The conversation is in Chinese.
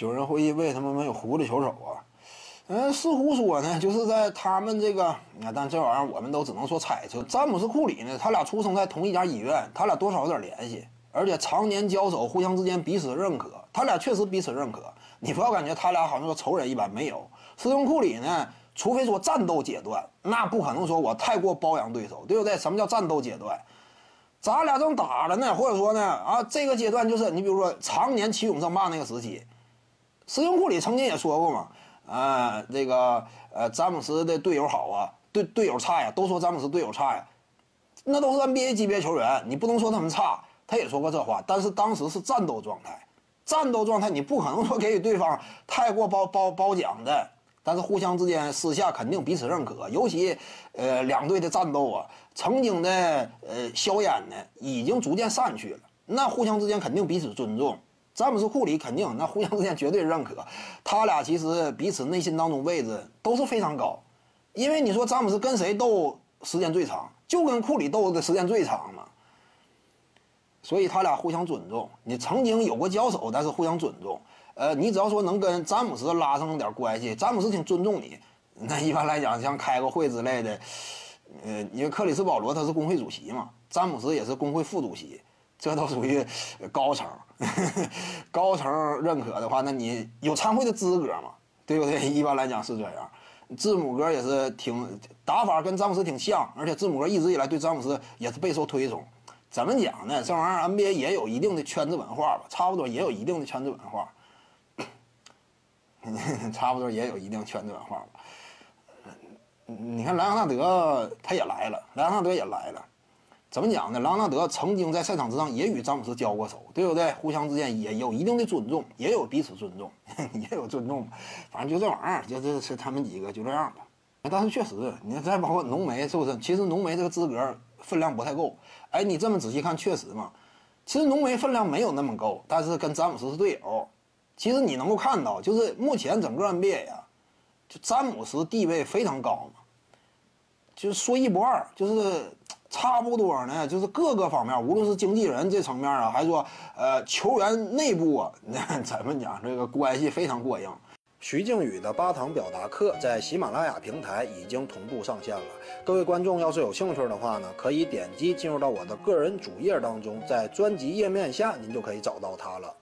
有人会议为什么没有狐狸球手啊？嗯，似乎说呢，就是在他们这个，啊，但这玩意儿我们都只能说猜测。詹姆斯库里呢，他俩出生在同一家医院，他俩多少有点联系，而且常年交手，互相之间彼此认可，他俩确实彼此认可。你不要感觉他俩好像说仇人一般，没有。斯通库里呢，除非说战斗阶段，那不可能说我太过包养对手，对不对？什么叫战斗阶段？咱俩正打着呢，或者说呢，啊，这个阶段就是你比如说常年奇勇争霸那个时期，斯通库里曾经也说过嘛。啊，这个呃，詹姆斯的队友好啊，队队友差呀，都说詹姆斯队友差呀，那都是 NBA 级别球员，你不能说他们差。他也说过这话，但是当时是战斗状态，战斗状态你不可能说给予对方太过褒褒褒奖的，但是互相之间私下肯定彼此认可，尤其呃两队的战斗啊，曾经的呃硝烟呢已经逐渐散去了，那互相之间肯定彼此尊重。詹姆斯、库里肯定，那互相之间绝对认可。他俩其实彼此内心当中位置都是非常高，因为你说詹姆斯跟谁斗时间最长，就跟库里斗的时间最长嘛。所以他俩互相尊重。你曾经有过交手，但是互相尊重。呃，你只要说能跟詹姆斯拉上点关系，詹姆斯挺尊重你。那一般来讲，像开个会之类的，呃，因为克里斯保罗他是工会主席嘛，詹姆斯也是工会副主席。这都属于高层，高层认可的话，那你有参会的资格嘛？对不对？一般来讲是这样。字母哥也是挺打法跟詹姆斯挺像，而且字母哥一直以来对詹姆斯也是备受推崇。怎么讲呢？这玩意儿 NBA 也有一定的圈子文化吧，差不多也有一定的圈子文化，差不多也有一定圈子文化吧。你看莱昂纳德他也来了，莱昂纳德也来了。怎么讲呢？朗纳德曾经在赛场之上也与詹姆斯交过手，对不对？互相之间也有一定的尊重，也有彼此尊重，也有尊重。反正就这玩意儿，就这是他们几个就这样吧。但是确实，你再包括浓眉，是不是？其实浓眉这个资格分量不太够。哎，你这么仔细看，确实嘛。其实浓眉分量没有那么够，但是跟詹姆斯是队友。其实你能够看到，就是目前整个 NBA 呀，就詹姆斯地位非常高嘛，就是说一不二，就是。差不多呢，就是各个方面，无论是经纪人这层面啊，还是说呃球员内部啊，那怎么讲，这个关系非常过硬。徐静宇的八堂表达课在喜马拉雅平台已经同步上线了，各位观众要是有兴趣的话呢，可以点击进入到我的个人主页当中，在专辑页面下您就可以找到它了。